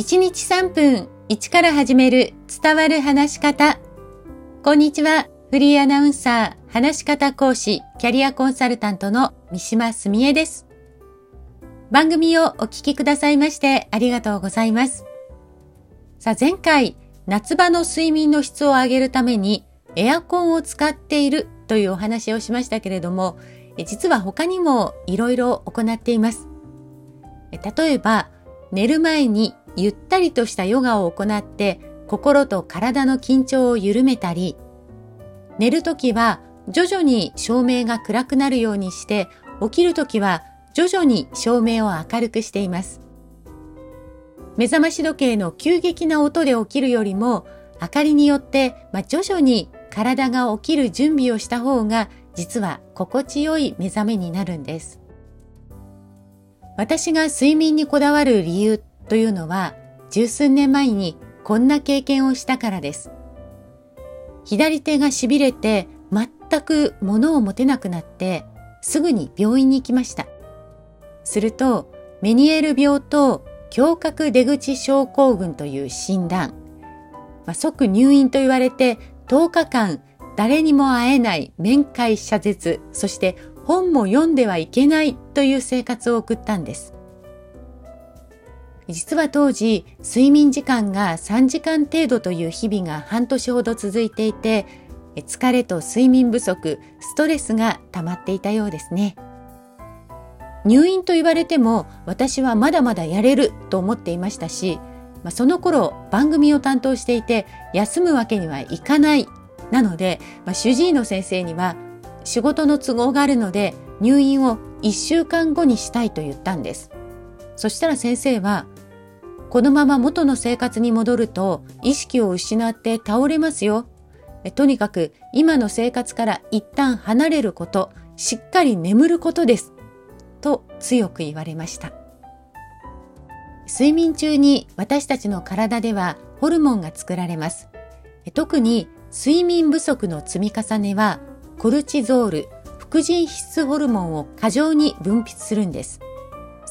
1日3分1から始める伝わる話し方。こんにちは。フリーアナウンサー、話し方講師、キャリアコンサルタントの三島澄江です。番組をお聞きくださいましてありがとうございます。さあ前回、夏場の睡眠の質を上げるためにエアコンを使っているというお話をしましたけれども、実は他にもいろいろ行っています。例えば、寝る前にゆったりとしたヨガを行って心と体の緊張を緩めたり、寝るときは徐々に照明が暗くなるようにして、起きるときは徐々に照明を明るくしています。目覚まし時計の急激な音で起きるよりも、明かりによって、まあ、徐々に体が起きる準備をした方が、実は心地よい目覚めになるんです。私が睡眠にこだわる理由というのは、十数年前にこんな経験をしたからです。左手が痺れて全く物を持てなくなってすぐに病院に行きました。するとメニエール病と胸郭出口症候群という診断、まあ、即入院と言われて10日間誰にも会えない面会謝絶、そして本も読んではいけないという生活を送ったんです。実は当時、睡眠時間が3時間程度という日々が半年ほど続いていて、疲れと睡眠不足、ストレスが溜まっていたようですね。入院と言われても私はまだまだやれると思っていましたし、まあ、その頃番組を担当していて休むわけにはいかないなので、まあ、主治医の先生には仕事の都合があるので入院を1週間後にしたいと言ったんです。そしたら先生はこのまま元の生活に戻ると意識を失って倒れますよ。とにかく今の生活から一旦離れること、しっかり眠ることです。と強く言われました。睡眠中に私たちの体ではホルモンが作られます。特に睡眠不足の積み重ねはコルチゾール、副腎皮質ホルモンを過剰に分泌するんです。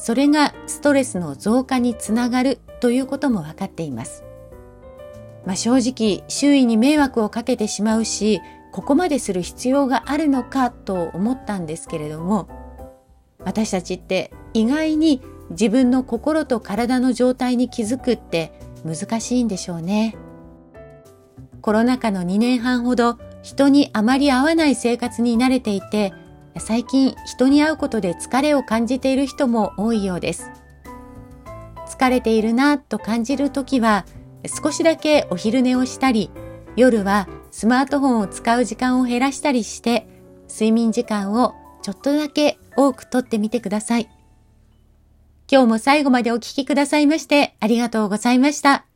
それがストレスの増加につながるということも分かっています。まあ、正直周囲に迷惑をかけてしまうしここまでする必要があるのかと思ったんですけれども私たちって意外に自分の心と体の状態に気づくって難しいんでしょうね。コロナ禍の2年半ほど人にあまり会わない生活に慣れていて最近人に会うことで疲れを感じている人も多いようです。疲れているなと感じるときは少しだけお昼寝をしたり夜はスマートフォンを使う時間を減らしたりして睡眠時間をちょっとだけ多くとってみてください。今日も最後までお聴きくださいましてありがとうございました。